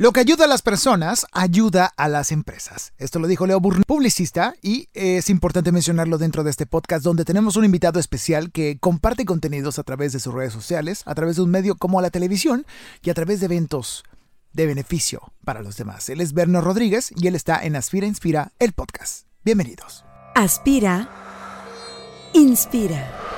Lo que ayuda a las personas ayuda a las empresas. Esto lo dijo Leo Burn, publicista, y es importante mencionarlo dentro de este podcast donde tenemos un invitado especial que comparte contenidos a través de sus redes sociales, a través de un medio como la televisión y a través de eventos de beneficio para los demás. Él es Berno Rodríguez y él está en Aspira Inspira, el podcast. Bienvenidos. Aspira, inspira.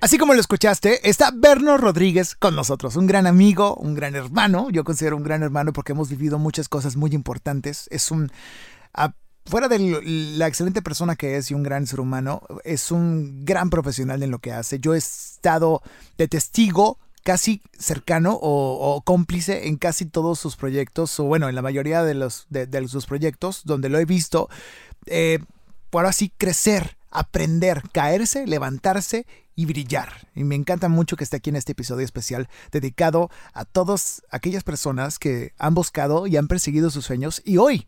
Así como lo escuchaste, está Berno Rodríguez con nosotros, un gran amigo, un gran hermano. Yo considero un gran hermano porque hemos vivido muchas cosas muy importantes. Es un fuera de la excelente persona que es y un gran ser humano, es un gran profesional en lo que hace. Yo he estado de testigo casi cercano o, cómplice en casi todos sus proyectos, o bueno, en la mayoría de, los, sus proyectos, donde lo he visto, eh, por así crecer, aprender, caerse, levantarse y brillar. Y me encanta mucho que esté aquí en este episodio especial dedicado a todas aquellas personas que han buscado y han perseguido sus sueños y hoy,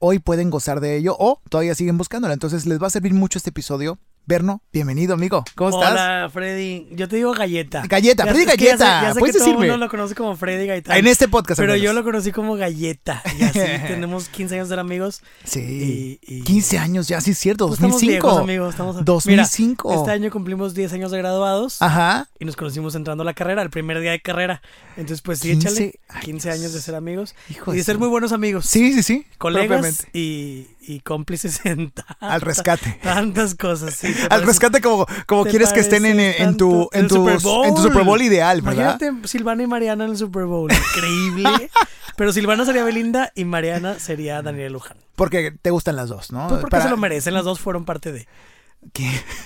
hoy pueden gozar de ello o todavía siguen buscándolo. Entonces les va a servir mucho este episodio Berno, bienvenido, amigo. ¿Cómo estás? Hola, Freddy. Yo te digo galleta. Galleta, Freddy Galleta. Ya sé, que todo el mundo lo conoce como Freddy Gaitán. En este podcast. Pero yo lo conocí como Galleta. Y así tenemos 15 años de ser amigos. Sí. 15 años ya, sí es cierto. 2005. Pues estamos amigos. Estamos... 2005. este año cumplimos 10 años de graduados. Ajá. Y nos conocimos entrando a la carrera, el primer día de carrera. Entonces, pues sí, 15 échale. 15 años de ser amigos. y de ser muy buenos amigos. Sí, sí, sí. Colegas y, y cómplices en Al rescate. Tantas cosas, sí. Al rescate como, como quieres que estén en, en, tu, en, tu, Super Bowl. en tu Super Bowl ideal, ¿verdad? Imagínate Silvana y Mariana en el Super Bowl. Increíble. Pero Silvana sería Belinda y Mariana sería Daniel Luján. Porque te gustan las dos, ¿no? Pues porque se lo merecen, las dos fueron parte de.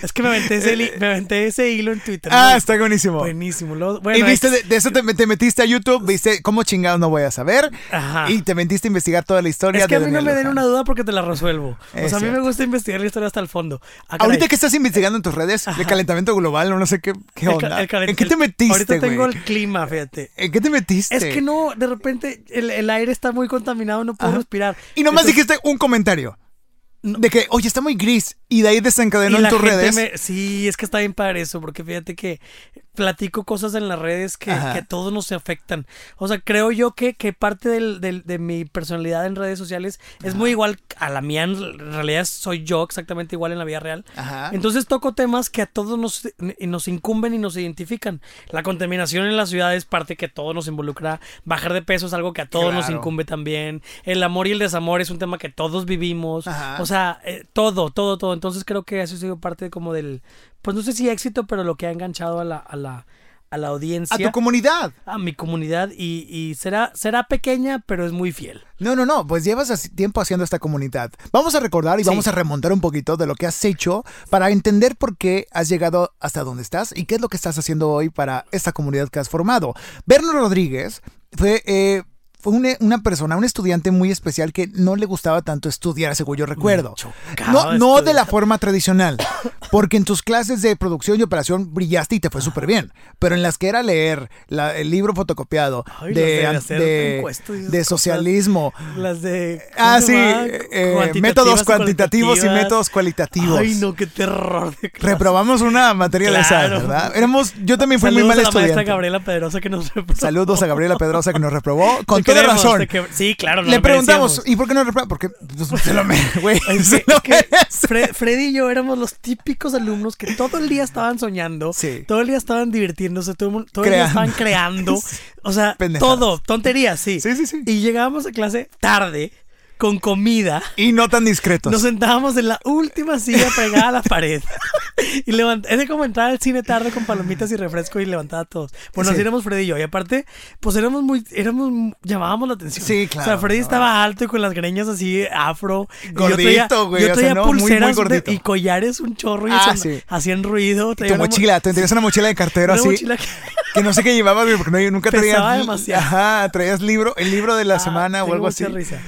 Es que me aventé, ese, me aventé ese hilo en Twitter. Ah, está buenísimo. Buenísimo. y viste, de, eso te, metiste a YouTube, viste cómo chingados no voy a saber. Ajá. Y te metiste a investigar toda la historia. Es que a mí no me den una duda porque te la resuelvo. o sea, a mí me gusta investigar la historia hasta el fondo. Ah, Ahorita que estás investigando en tus redes de calentamiento global, no sé qué, qué onda. ¿En qué te metiste? Ahorita tengo el clima, fíjate. ¿En qué te metiste? Es que no, de repente el, aire está muy contaminado, no puedo respirar. Y nomás dijiste un comentario. De que, oye, está muy gris. Y de ahí desencadenó en tus redes. sí, es que está bien para eso, porque fíjate que platico cosas en las redes que, que a todos nos afectan. O sea, creo yo que, que parte del, de mi personalidad en redes sociales es muy igual a la mía. En realidad soy yo exactamente igual en la vida real. Entonces toco temas que a todos nos, nos incumben y nos identifican. La contaminación en la ciudad es parte que a todos nos involucra. Bajar de peso es algo que a todos nos incumbe también. El amor y el desamor es un tema que todos vivimos. O sea, eh, todo, todo, todo. Entonces creo que eso ha sido parte como del pues no sé si éxito, pero lo que ha enganchado a la, a la, a la audiencia. A tu comunidad. A mi comunidad y, y, será, será pequeña, pero es muy fiel. No, no, no, pues llevas tiempo haciendo esta comunidad. Vamos a recordar y vamos a remontar un poquito de lo que has hecho para entender por qué has llegado hasta donde estás y qué es lo que estás haciendo hoy para esta comunidad que has formado. Berno Rodríguez fue... Eh, fue una, persona, un estudiante muy especial que no le gustaba tanto estudiar, según yo recuerdo. No, no de la forma tradicional, porque en tus clases de producción y operación brillaste y te fue súper bien, pero en las que era leer el libro fotocopiado de, de, socialismo. Las de... Ah, sí, eh, métodos cuantitativos y métodos cualitativos. Ay, no, qué terror. Reprobamos una materia de esa, ¿verdad? Éramos, yo también fui muy mal a la estudiante. Gabriela Pedrosa que nos reprobó. Saludos a Gabriela Pedrosa que nos reprobó. Con tiene razón. sí, claro. Le preguntamos, ¿y por qué no Porque pues, se lo, me, güey, Freddy y yo éramos los típicos alumnos que todo el día estaban soñando, todo el día estaban divirtiéndose, todo, todo el día estaban creando. O sea, todo, tonterías, sí. Sí, sí, sí. Y llegábamos a clase tarde con comida. Y no tan discretos. Nos sentábamos en la última silla pegada a la pared. y levant... Es como entrar al cine tarde con palomitas y refresco y levantar a todos. Bueno, así éramos Freddy y yo. Y aparte, pues éramos muy, éramos, llamábamos la atención. Sí, claro. O sea, Freddy estaba alto y con las greñas así afro. Gordito, güey. Yo traía, pulseras y collares un chorro y ah, hacían ruido. tu mochila, te tenías una mochila de cartero así. Mochila que... no sé qué llevabas, porque no, nunca traías. demasiado. Ajá, traías libro, el libro de la ah, semana o algo así. Risa.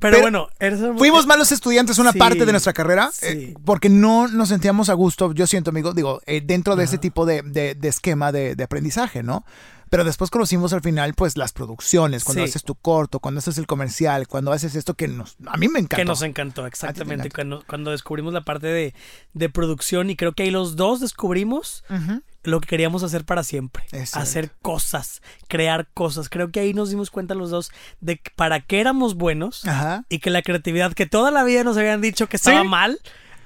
Pero, bueno, fuimos malos estudiantes una parte de nuestra carrera eh, porque no nos sentíamos a gusto, yo siento, amigo, digo, eh, dentro de ese tipo de, de, esquema de, de, aprendizaje, ¿no? Pero después conocimos al final, pues, las producciones, cuando haces tu corto, cuando haces el comercial, cuando haces esto que nos, a mí me encantó. Que nos encantó, exactamente. Cuando, cuando descubrimos la parte de, de, producción y creo que ahí los dos descubrimos lo que queríamos hacer para siempre. Hacer cosas, crear cosas. Creo que ahí nos dimos cuenta los dos de para qué éramos buenos y que la creatividad que toda la vida nos habían dicho que estaba mal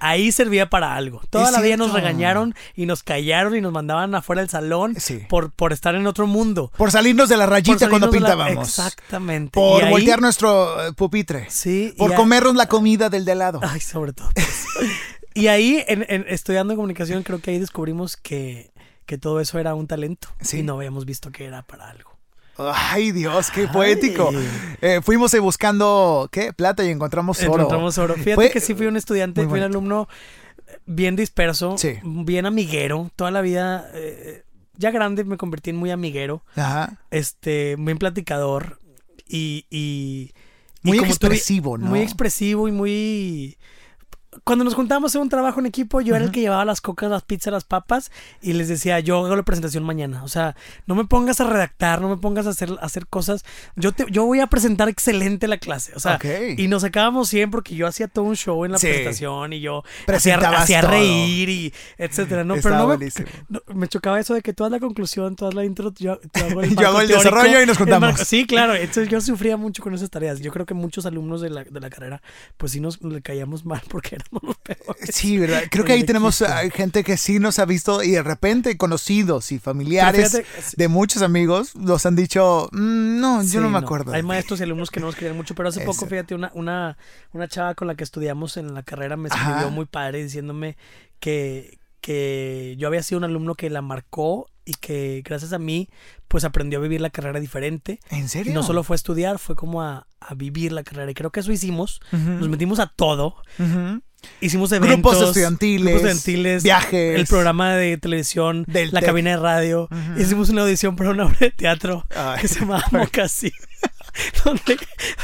ahí servía para algo. Toda la vida nos regañaron y nos callaron y nos mandaban afuera del salón por, por estar en otro mundo. Por salirnos de la rayita cuando pintábamos. Exactamente. Por voltear nuestro eh, pupitre. Sí. Por comernos la comida del de lado. Ay, sobre todo. y ahí, en, estudiando comunicación, creo que ahí descubrimos que, que todo eso era un talento. Y no habíamos visto que era para algo. Ay, Dios, qué poético. Eh, fuimos buscando, ¿qué? Plata y encontramos oro. Encontramos oro. Fíjate que sí fui un estudiante, fui un alumno bien disperso, bien amiguero. Toda la vida, eh, ya grande, me convertí en muy amiguero. Ajá. Este, bien platicador y... y muy expresivo, ¿no? Muy expresivo y muy cuando nos juntábamos a hacer un trabajo en equipo, yo era el que llevaba las cocas, las pizzas, las papas y les decía, yo hago la presentación mañana. O sea, no me pongas a redactar, no me pongas a hacer, hacer cosas. Yo, te, yo voy a presentar excelente la clase. O sea, y nos sacábamos siempre porque yo hacía todo un show en la presentación y yo hacía, hacía reír y etcétera. No, pero no me, me, chocaba eso de que haz la conclusión, haz la intro, yo, hago el, yo hago el desarrollo y nos contamos. Sí, claro. Entonces yo sufría mucho con esas tareas. Yo creo que muchos alumnos de la, de la carrera, pues sí nos le caíamos mal porque era Sí, ¿verdad? Creo que ahí tenemos gente que sí nos ha visto y de repente conocidos y familiares de muchos amigos nos han dicho, mm, no, yo no me acuerdo. Hay maestros y alumnos que no nos querían mucho, pero hace poco, fíjate, una, una, una chava con la que estudiamos en la carrera me escribió muy padre diciéndome que, que yo había sido un alumno que la marcó y que gracias a mí pues aprendió a vivir la carrera diferente. ¿En serio? Y no solo fue a estudiar, fue como a, vivir la carrera. Y creo que eso hicimos. Nos metimos a todo. Hicimos eventos, grupos estudiantiles, estudiantiles, viajes, el programa de televisión, la cabina de radio. Hicimos una audición para una obra de teatro que se llamaba Mocasí. donde,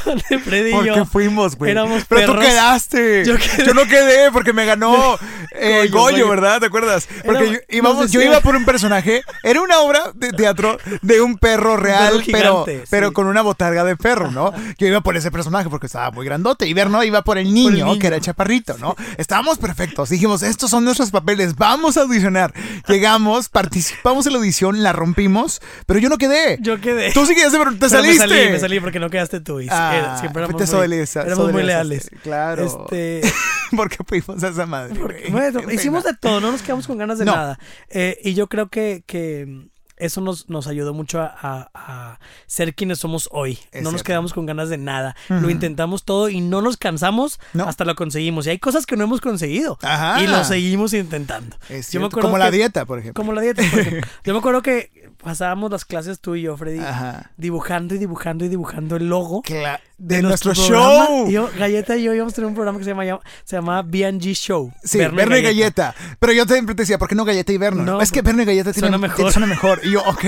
donde Freddy y yo fuimos, güey. Éramos Pero tú quedaste. Yo, no quedé porque me ganó eh, Goyo, ¿verdad? ¿Te acuerdas? Porque yo, íbamos, yo, iba por un personaje. Era una obra de teatro de un perro real, pero, pero con una botarga de perro, ¿no? Yo iba por ese personaje porque estaba muy grandote. Y Berno iba por el niño, que era chaparrito, ¿no? Estábamos perfectos. Dijimos, estos son nuestros papeles, vamos a audicionar. Llegamos, participamos en la audición, la rompimos, pero yo no quedé. Yo quedé. Tú sí quedaste, pero te saliste. Me salí, me salí porque no quedaste tú. Y ah, siempre éramos, muy, muy leales. Claro. Este... porque fuimos a esa madre. bueno, hicimos de todo, no nos quedamos con ganas de nada. Eh, y yo creo que, que eso nos, nos ayudó mucho a, ser quienes somos hoy. no nos quedamos con ganas de nada. Lo intentamos todo y no nos cansamos hasta lo conseguimos. Y hay cosas que no hemos conseguido y lo seguimos intentando. como la dieta, por ejemplo. Como la dieta, por ejemplo. Yo me acuerdo que pasábamos las clases tú y yo, Freddy, dibujando y dibujando y dibujando el logo de, nuestro, show. yo, Galleta y yo íbamos a tener un programa que se llama se llama BG Show. Sí, Berno y, Galleta. Pero yo siempre te decía, ¿por qué no Galleta y Berno? No, es que Berno y Galleta tienen, suena mejor. Suena mejor. Y yo, ok,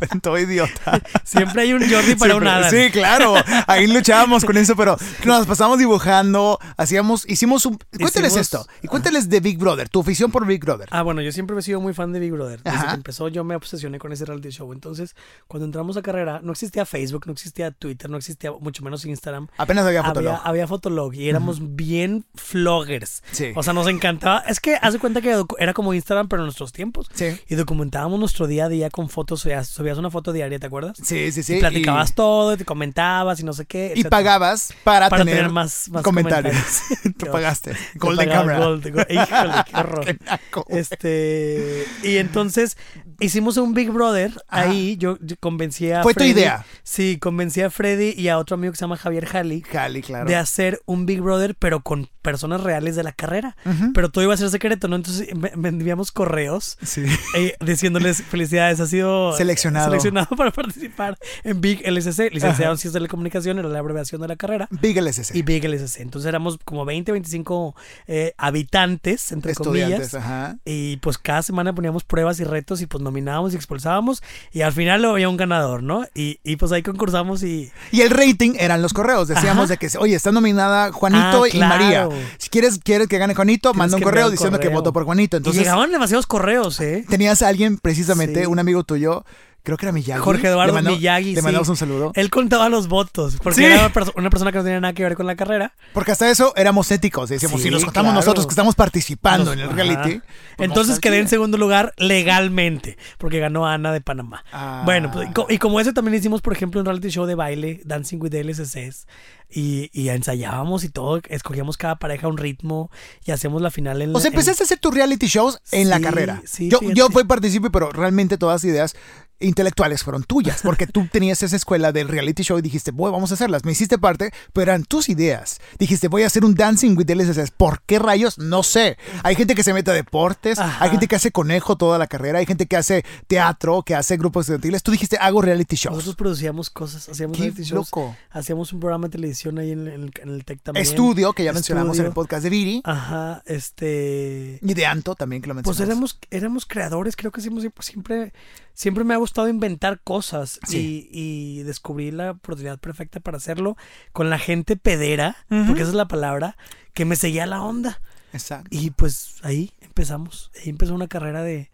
estoy idiota. Siempre hay un Jordi para un Adam. Sí, claro. Ahí luchábamos con eso, pero nos pasamos dibujando, hacíamos, hicimos un... Cuéntales esto. Y cuéntales de Big Brother, tu afición por Big Brother. Ah, bueno, yo siempre he sido muy fan de Big Brother. Desde que empezó yo me obsesioné con ese reality show. Entonces, cuando entramos a carrera, no existía Facebook, no existía Twitter, no existía mucho menos Instagram. Apenas había Fotolog. Había, Fotolog y éramos bien vloggers. Sí. O sea, nos encantaba. Es que hace cuenta que era como Instagram, pero en nuestros tiempos. Sí. Y documentábamos nuestro día a día con fotos, subías, subías una foto diaria, ¿te acuerdas? Sí, sí, sí. Y platicabas todo, te comentabas y no sé qué. Y pagabas para, Para tener, tener más- más comentarios. comentarios. Tú pagaste. Te Golden Camera. Gold, go- Híjole, qué horror. Qué naco. Este, y entonces hicimos un Big Brother. Ajá. Ahí yo, convencí a Fue tu idea. Sí, convencí a Freddy y a otro amigo que se llama Javier Jali Jali, claro. de hacer un Big Brother, pero con personas reales de la carrera. Pero todo iba a ser secreto, ¿no? Entonces ve- enviamos correos Sí. eh, diciéndoles felicidades, ha sido Seleccionado. seleccionado para participar en Big LSC, licenciado en Ciencias de la Comunicación, era la abreviación de la carrera. Big LSC. Y Big LSC. Entonces éramos como 20, 25 eh, habitantes, entre Estudiantes, comillas. ajá. Y pues cada semana poníamos pruebas y retos y pues nominábamos y expulsábamos. Y al final lo había un ganador, ¿no? Y, y pues ahí concursamos y. Y el rating eran los correos. Decíamos Ajá. de que, oye, está nominada Juanito Ah, y claro. María. Si quieres, quieres que gane Juanito, manda un correo diciendo que votó por Juanito. y Entonces, llegaban demasiados correos, ¿eh? tenías a alguien, precisamente, Sí. un amigo tuyo, creo que era Miyagi. Jorge Eduardo Le mandó- Miyagi, Le sí. mandamos un saludo. Él contaba los votos, porque Sí. era una, perso- una persona que no tenía nada que ver con la carrera. Porque hasta eso éramos éticos. Decíamos, Sí, si nos contamos claro. nosotros que estamos participando Nos- en el ajá. reality. pues Entonces quedé en segundo lugar legalmente, porque ganó Ana de Panamá. Ah. Bueno, pues, y co- y como eso también hicimos, por ejemplo, un reality show de baile, Dancing with the LSCs, y, y ensayábamos y todo, escogíamos cada pareja un ritmo y hacíamos la final en O sea, en- empezaste a hacer tus reality shows en la carrera. sí, yo, fíjate. yo fui partícipe, pero realmente todas las ideas intelectuales fueron tuyas, porque tú tenías esa escuela del reality show y dijiste, voy, vamos a hacerlas. Me hiciste parte, pero eran tus ideas. Dijiste, voy a hacer un Dancing with the LSS. ¿Por qué rayos? No sé. Hay gente que se mete a deportes, Ajá. hay gente que hace conejo toda la carrera, hay gente que hace teatro, que hace grupos estudiantiles. Tú dijiste, hago reality shows. Nosotros producíamos cosas, hacíamos Qué reality shows, loco. hacíamos un programa de televisión ahí en, el- en el TEC también. Estudio, que ya mencionamos en el podcast de Viri. Ajá, este... Y de Anto también, que lo Pues éramos, éramos creadores, creo que siempre, siempre, siempre me ha gustado inventar cosas Sí. y, y descubrí la oportunidad perfecta para hacerlo con la gente pedera, porque esa es la palabra, que me seguía la onda. Exacto. Y pues ahí empezamos, ahí empezó una carrera de,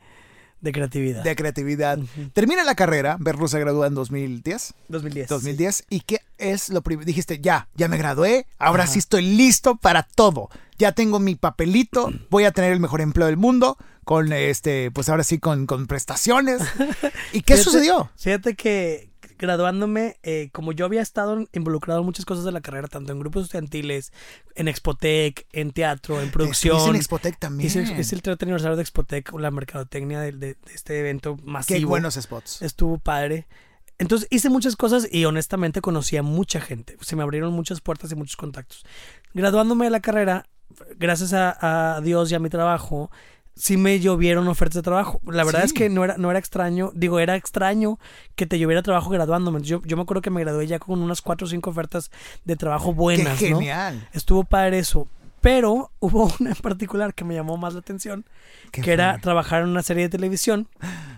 de creatividad. De creatividad. Termina la carrera, Berru se gradúa en 2010. 2010. 2010. ¿Y qué es lo primero? Dijiste, ya, ya me gradué, ahora sí estoy listo para todo. Ya tengo mi papelito, voy a tener el mejor empleo del mundo, con este, pues ahora sí, con, con prestaciones. ¿Y qué Fíjate- sucedió? Fíjate que graduándome, eh, como yo había estado involucrado en muchas cosas de la carrera, tanto en grupos estudiantiles, en Expotec, en teatro, en producción. Estuviste en Expotec también. Hice, hice el 30 aniversario de Expotec, la mercadotecnia de, de- de este evento masivo. Qué buenos spots. Estuvo padre. Entonces hice muchas cosas y honestamente conocí a mucha gente. Se me abrieron muchas puertas y muchos contactos. Graduándome de la carrera, gracias a, a Dios y a mi trabajo, sí me llovieron ofertas de trabajo. La verdad Sí. es que no era, no era extraño, digo, era extraño que te lloviera trabajo graduándome. Yo, yo me acuerdo que me gradué ya con unas cuatro o cinco ofertas de trabajo buenas, Qué ¿no? genial. Estuvo padre eso. Pero hubo una en particular que me llamó más la atención, ¿Qué que era trabajar en una serie de televisión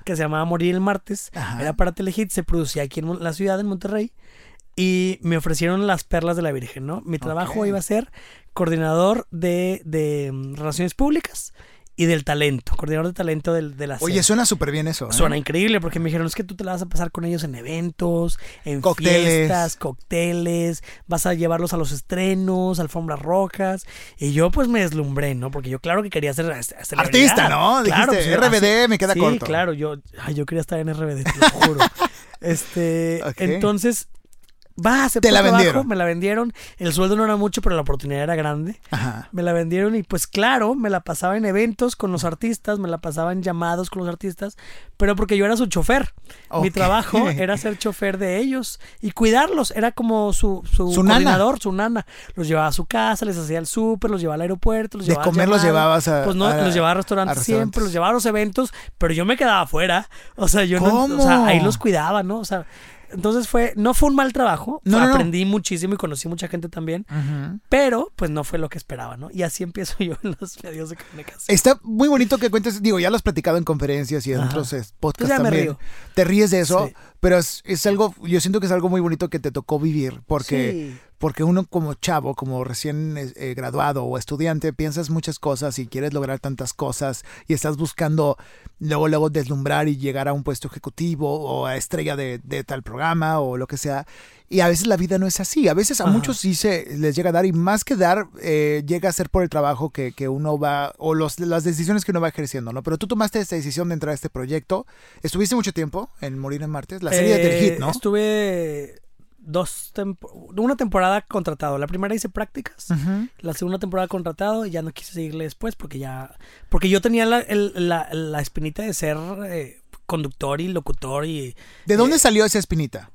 que se llamaba Morir el Martes. Ajá. Era para Telehit, se producía aquí en la ciudad, en Monterrey. Y me ofrecieron las perlas de la Virgen, ¿no? Mi trabajo iba a ser coordinador de, de, mm, relaciones públicas y del talento, coordinador de talento del, de la Oye, serie. suena súper bien eso. ¿eh? Suena increíble porque me dijeron, es que tú te la vas a pasar con ellos en eventos, en Cócteles. fiestas, cócteles, vas a llevarlos a los estrenos, alfombras rojas. Y yo pues me deslumbré, ¿no? Porque yo claro que quería ser Artista, ¿no? Claro, Dijiste, pues, RBD así- me queda sí, corto. claro, yo, ay, yo quería estar en RBD, te lo juro. este, entonces, va, Te la el trabajo, vendieron. me la vendieron. El sueldo no era mucho, pero la oportunidad era grande. Ajá. Me la vendieron y pues claro, me la pasaba en eventos con los artistas, me la pasaba en llamados con los artistas, pero porque yo era su chofer. Mi trabajo era ser chofer de ellos y cuidarlos, era como su, su, Su nana. su nana. Los llevaba a su casa, les hacía el súper, los llevaba al aeropuerto, los De llevaba a comer los llevabas a- Pues no, a- los llevaba a restaurantes, a restaurantes. siempre, los llevaba a los eventos, pero yo me quedaba afuera. O sea, yo no, o sea, ahí los cuidaba, ¿no? O sea, entonces fue, no fue un mal trabajo, No, no, no. aprendí muchísimo y conocí mucha gente también. Pero, pues no fue lo que esperaba, ¿no? Y así empiezo yo en los medios de comunicación. Está muy bonito que cuentes, digo, ya lo has platicado en conferencias y en Ajá. otros eh, podcasts Pues ya me también. río. Te ríes de eso, Sí. Pero es, es algo, yo siento que es algo muy bonito que te tocó vivir, porque, Sí. porque uno como chavo, como recién eh, eh, graduado o estudiante, piensas muchas cosas y quieres lograr tantas cosas y estás buscando luego, luego deslumbrar y llegar a un puesto ejecutivo o a estrella de, de tal programa o lo que sea. Y a veces la vida no es así. A veces a muchos sí se les llega a dar y más que dar, eh, llega a ser por el trabajo que, que uno va o los, las decisiones que uno va ejerciendo, ¿no? Pero tú tomaste esta decisión de entrar a este proyecto. ¿Estuviste mucho tiempo en Morir en Martes? La serie del hit, ¿no? Eh, estuve dos una temporada contratado. La primera hice prácticas, la segunda temporada contratado y ya no quise seguirle después porque ya porque yo tenía la, la, la espinita de ser eh, conductor y locutor y ¿De dónde salió esa espinita?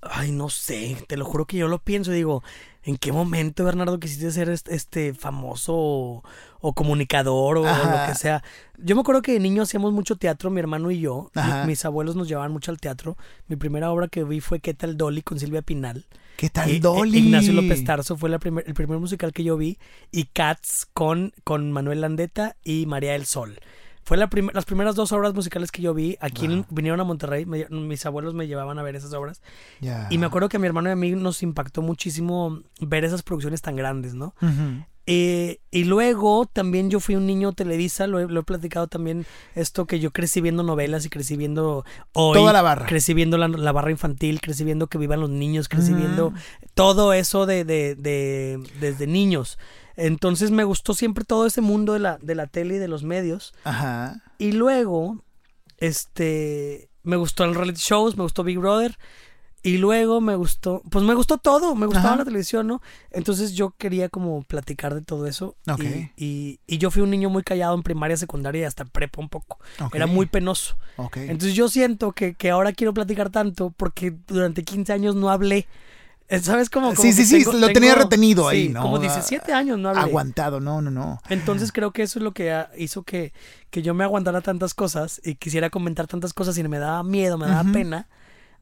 Ay, no sé, te lo juro que yo lo pienso, digo, ¿en qué momento, Bernardo, quisiste ser este, famoso o, comunicador o, lo que sea? Yo me acuerdo que de niño hacíamos mucho teatro, mi hermano y yo. mis abuelos nos llevaban mucho al teatro. Mi primera obra que vi fue ¿Qué tal Dolly? con Silvia Pinal. ¿Qué tal Dolly? Ignacio López Tarso fue la primer, el primer musical que yo vi. Y Cats con, con Manuel Landeta y María del Sol. Fue la las primeras dos obras musicales que yo vi. Aquí vinieron a Monterrey. mis abuelos me llevaban a ver esas obras. Y me acuerdo que a mi hermano y a mí nos impactó muchísimo ver esas producciones tan grandes, ¿no? Eh, y luego también yo fui un niño Televisa, lo he, platicado también, esto que yo crecí viendo novelas y crecí viendo hoy. Toda la barra. Crecí viendo la, barra infantil, crecí viendo que vivan los niños, crecí viendo todo eso de, de, de, desde niños. Entonces me gustó siempre todo ese mundo de la, de la tele y de los medios. Ajá. Y luego, este, me gustó el reality shows, me gustó Big Brother. Y luego me gustó, pues me gustó todo, me gustaba la televisión, ¿no? Entonces yo quería como platicar de todo eso. Okay. Y, y, yo fui un niño muy callado en primaria, secundaria y hasta prepa un poco. Era muy penoso. Okay. Entonces yo siento que, que ahora quiero platicar tanto porque durante 15 años no hablé. Eh, ¿Sabes cómo? sí, sí, sí, lo tenía retenido ahí, ¿no? Como 17 años no hablé. Aguantado, no, no, no. Entonces creo que eso es lo que hizo que, que yo me aguantara tantas cosas y quisiera comentar tantas cosas y me daba miedo, me daba pena,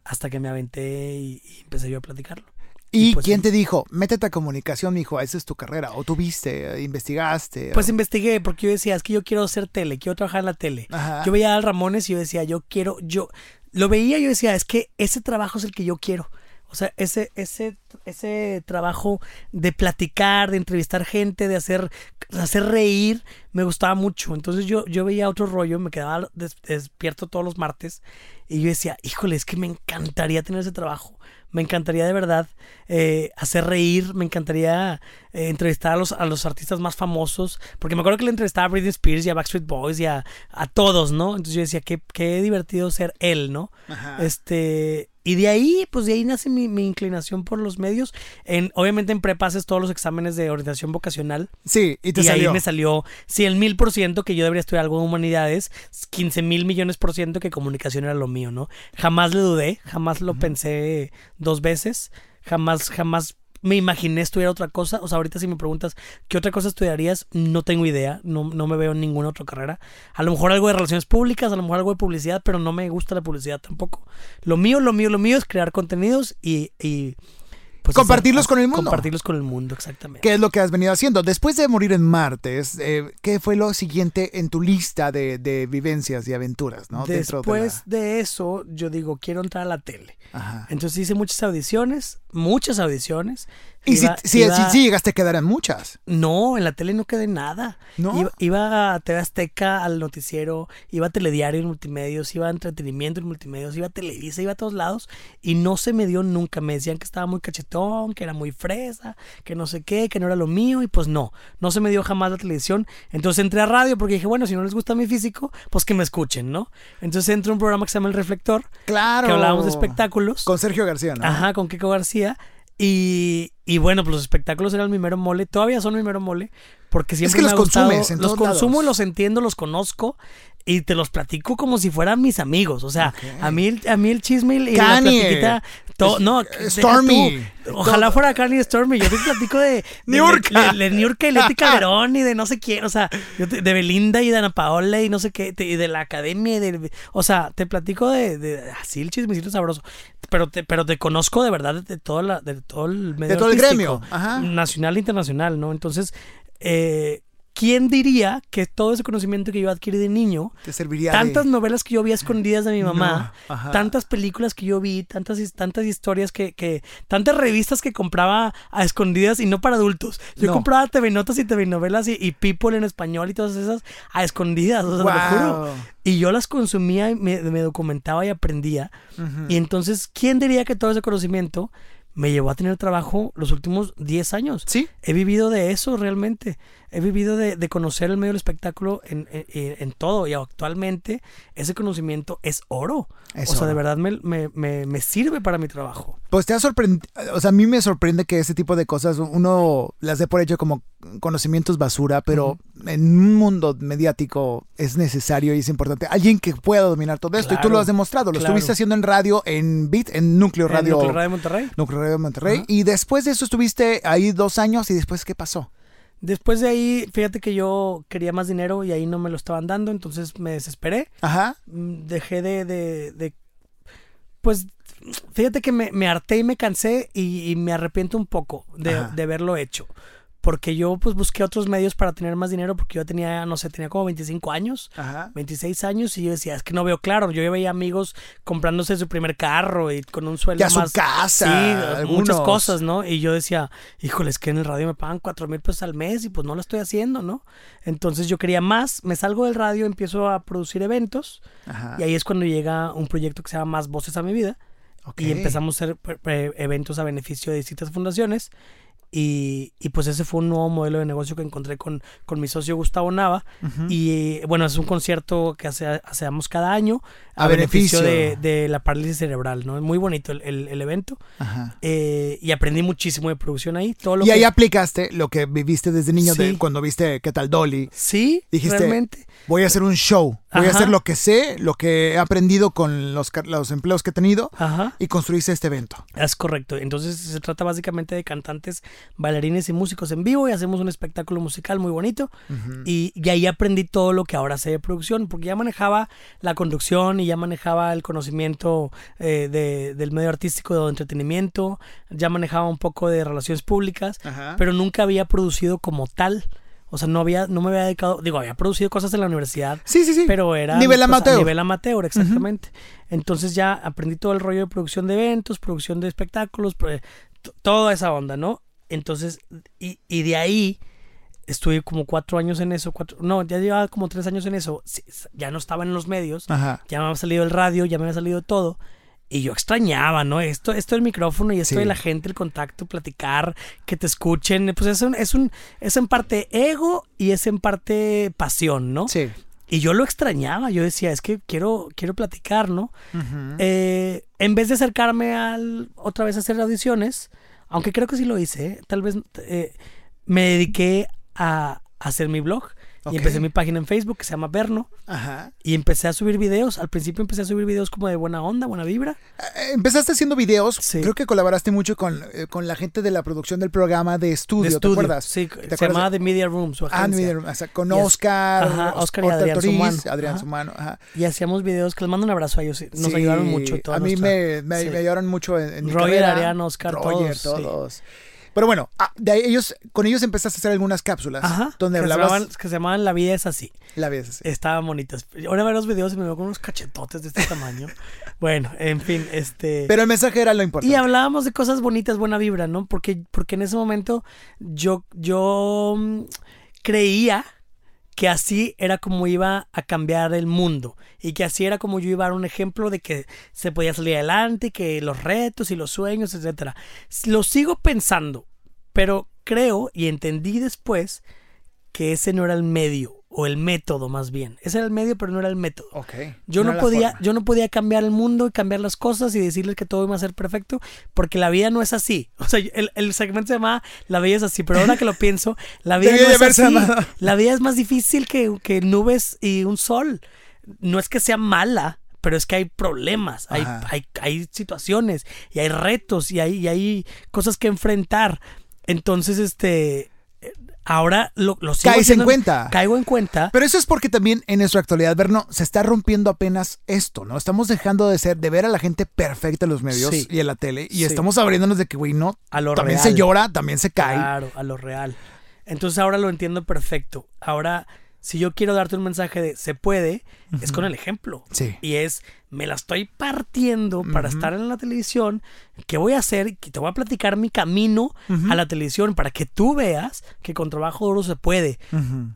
hasta que me aventé y, empecé yo a platicarlo. ¿Y, pues quién te dijo, métete a comunicación, hijo, esa es tu carrera? ¿O tú viste, investigaste? Pues investigué, porque yo decía, es que yo quiero hacer tele, quiero trabajar en la tele. Yo veía a Ramones y yo decía, yo quiero, yo, lo veía y yo decía, es que ese trabajo es el que yo quiero. O sea, ese, ese, ese trabajo de platicar, de entrevistar gente, de hacer, hacer reír, me gustaba mucho. Entonces yo, yo veía otro rollo, me quedaba despierto todos los martes y yo decía, híjole, es que me encantaría tener ese trabajo. Me encantaría de verdad eh, hacer reír, me encantaría eh, entrevistar a los, a los artistas más famosos, porque me acuerdo que le entrevistaba a Britney Spears y a Backstreet Boys y a, a todos, ¿no? Entonces yo decía, qué, qué divertido ser él, ¿no? Este, y de ahí, pues de ahí nace mi, inclinación por los medios. En, obviamente en prepa haces todos los exámenes de orientación vocacional. Sí, y te y ahí me salió, sí, el mil por ciento que yo debería estudiar algo de humanidades, 15 mil millones por ciento que comunicación era lo mío, ¿no? Jamás le dudé, jamás lo pensé dos veces, jamás, jamás me imaginé estudiar otra cosa. O sea, ahorita si me preguntas qué otra cosa estudiarías, no tengo idea. No, no me veo en ninguna otra carrera. A lo mejor algo de relaciones públicas, a lo mejor algo de publicidad, pero no me gusta la publicidad tampoco. Lo mío, lo mío, lo mío es crear contenidos y, y pues, compartirlos con el mundo. Compartirlos con el mundo, exactamente. ¿Qué es lo que has venido haciendo? Después de morir en martes, eh, ¿qué fue lo siguiente en tu lista de, vivencias y aventuras? ¿no? Después de, eso, yo digo, quiero entrar a la tele. Entonces hice muchas audiciones, muchas audiciones. ¿Y si, si, llegaste a quedar en muchas? No, en la tele no quedé nada. ¿No? Iba, a TV Azteca al noticiero, iba a Telediario en multimedios, iba a entretenimiento en multimedios, iba a Televisa, iba a todos lados y no se me dio nunca. Me decían que estaba muy cachetón, que era muy fresa, que no sé qué, que no era lo mío y pues no, no se me dio jamás la televisión. Entonces entré a radio porque dije, bueno, si no les gusta mi físico, pues que me escuchen, ¿no? Entonces entré a un programa que se llama El Reflector. Claro. Que hablábamos de espectáculos. Con Sergio García, ¿no? Ajá, con Kiko García. Y, y bueno, pues los espectáculos eran mi mero mole, todavía son mi mero mole, porque siempre es que los consumes, los consumo, los entiendo, los conozco y te los platico como si fueran mis amigos, o sea, a mí a mí el chisme y la platiquita no, Stormy. Ojalá fuera Carly Stormy. Yo te platico de. Niurka. De, Niurka y Leti Calderón y de no sé quién. O sea, de Belinda y de Ana Paola y no sé qué. y de la academia. Y de, o sea, te platico de, así el chismecito sabroso. Pero te, pero te conozco de verdad de, todo, la, de todo el medio. De todo el gremio. Nacional e internacional, ¿no? Entonces, eh, ¿quién diría que todo ese conocimiento que yo adquirí de niño, Te serviría tantas de... novelas que yo vi a escondidas de mi mamá, No, tantas películas que yo vi, tantas, tantas historias que, que, tantas revistas que compraba a escondidas y no para adultos. Yo No. compraba TV Notas y TV Novelas y, y People en español y todas esas a escondidas, o sea, te lo juro. Y yo las consumía y me, me documentaba y aprendía. Y entonces, ¿quién diría que todo ese conocimiento me llevó a tener trabajo los últimos 10 años? Sí, He vivido de eso realmente. He vivido de, de conocer el medio del espectáculo en, en- en todo. Y actualmente ese conocimiento es oro. Es o sea, de verdad me, me- me- me sirve para mi trabajo. Pues te ha sorprendido, o sea, a mí me sorprende que ese tipo de cosas uno las dé por hecho como conocimientos basura, pero en un mundo mediático es necesario y es importante alguien que pueda dominar todo esto y tú lo has demostrado, lo claro. estuviste haciendo en radio, en Beat, en Núcleo En Radio, Núcleo Radio Monterrey. Núcleo Radio Monterrey Ajá. y después de eso estuviste ahí dos años y después ¿qué pasó? Después de ahí, fíjate que yo quería más dinero y ahí no me lo estaban dando, entonces me desesperé. Ajá, Mm, Dejé de, de- de- pues fíjate que me, me harté y me cansé y, y me arrepiento un poco de, de haberlo hecho. Porque yo pues busqué otros medios para tener más dinero porque yo tenía, no sé, tenía como 25 años. ajá. 26 años y yo decía, es que no veo claro. Yo veía amigos comprándose su primer carro y con un sueldo Ya su más. casa, Sí, muchas cosas, ¿no? Y yo decía, híjole, es que en el radio me pagan 4 mil pesos al mes y pues no lo estoy haciendo, ¿no? Entonces yo quería más, me salgo del radio, empiezo a producir eventos Ajá. y ahí es cuando llega un proyecto que se llama Más Voces a mi vida y empezamos a hacer pre- eventos a beneficio de distintas fundaciones. Y, y pues ese fue un nuevo modelo de negocio que encontré con, con mi socio Gustavo Nava. Y bueno, es un concierto que hace- hacemos cada año a, A beneficio, beneficio. de, de la parálisis cerebral, ¿no? Es muy bonito el, el- el evento. Ajá. Eh, y aprendí muchísimo de producción ahí. Todo lo Y que- ahí aplicaste lo que viviste desde niño, de cuando viste qué tal Dolly. Sí, Dijiste, realmente. Voy a hacer un show, voy a hacer lo que sé, lo que he aprendido con los, empleos que he tenido Ajá. y construiste este evento. Es correcto. Entonces se trata básicamente de cantantes, bailarines y músicos en vivo y hacemos un espectáculo musical muy bonito. Y, y ahí aprendí todo lo que ahora sé de producción, porque ya manejaba la conducción y ya manejaba el conocimiento eh, de- del medio artístico, de entretenimiento, ya manejaba un poco de relaciones públicas, Ajá. pero nunca había producido como tal. O sea, no había, no me había dedicado, digo, había producido cosas en la universidad, Sí, sí, sí. pero era Nivel pues, a amateur. nivel amateur, exactamente. Entonces ya aprendí todo el rollo de producción de eventos, producción de espectáculos, t- toda esa onda, ¿no? Entonces, y, y de ahí estuve como cuatro años en eso, cuatro, no, ya llevaba como tres años en eso, ya no estaba en los medios, Ajá. ya me había salido el radio, ya me había salido todo. Y yo extrañaba, ¿no? Esto, esto del micrófono y esto Sí. de la gente, el contacto, platicar, que te escuchen. Pues es un, es un, es en parte ego y es en parte pasión, ¿no? Sí. Y yo lo extrañaba, yo decía, es que quiero, quiero platicar, ¿no? Ujú. Eh, en vez de acercarme al, otra vez a hacer audiciones, aunque creo que sí lo hice, ¿eh? tal vez eh, me dediqué a, a hacer mi blog Y empecé mi página en Facebook que se llama Verno Ajá. y empecé a subir videos. Al principio empecé a subir videos como de buena onda, buena vibra. Eh, Empezaste haciendo videos. Sí. Creo que colaboraste mucho con, eh, con la gente de la producción del programa de estudio, de ¿te acuerdas? Sí, ¿Te se acuerdas llamaba The Media Room, su Ah, agencia. mira, o sea, con Oscar, Ajá, Os- Oscar y Adrián Toriz, Sumano. Adrián Ajá. Sumano. Ajá. Y hacíamos videos que les mando un abrazo a ellos. Nos Sí, ayudaron mucho. toda A mí nuestra- me, me, sí. me ayudaron mucho en, en mi Roger. Arián, Oscar, Roger, todos, todos. Pero bueno, ah, de ahí ellos, con ellos empezaste a hacer algunas cápsulas Ajá, donde que, se hablabas llamaban, que se llamaban La vida es así. la vez así. Estaban bonitas. Ahora veo los videos y me veo con unos cachetotes de este tamaño. Bueno, en fin, este... Pero el mensaje era lo importante. y hablábamos de cosas bonitas, buena vibra, ¿no? Porque, porque en ese momento yo, yo mm, creía que así era como iba a cambiar el mundo y que así era como yo iba a dar un ejemplo de que se podía salir adelante, que los retos y los sueños, etcétera. Lo sigo pensando, pero creo y entendí después que ese no era el medio o el método más bien. Ese era el medio, pero no era el método. Yo no, podía, yo no podía cambiar el mundo y cambiar las cosas y decirles que todo iba a ser perfecto, porque la vida no es así. O sea, el, el segmento se llama La vida es así, pero ahora que lo pienso, la vida no es así. La vida es más difícil que, que nubes y un sol. No es que sea mala, pero es que hay problemas, hay, hay, hay situaciones y hay retos y hay, y hay cosas que enfrentar. Entonces, este, ahora lo, lo sigo Caes en cuenta. Caigo en cuenta. Pero eso es porque también en nuestra actualidad, Berno, se está rompiendo apenas esto, ¿no? Estamos dejando de ser, de ver a la gente perfecta en los medios Sí. y en la tele, y Sí. estamos abriéndonos de que, güey, no, A lo también real. se llora, también se cae. Claro, a lo real. Entonces ahora lo entiendo perfecto. Ahora, si yo quiero darte un mensaje de se puede, es con el ejemplo. Sí. Y es, me la estoy partiendo para estar en la televisión. ¿Qué voy a hacer? Que te voy a platicar mi camino a la televisión para que tú veas que con trabajo duro se puede.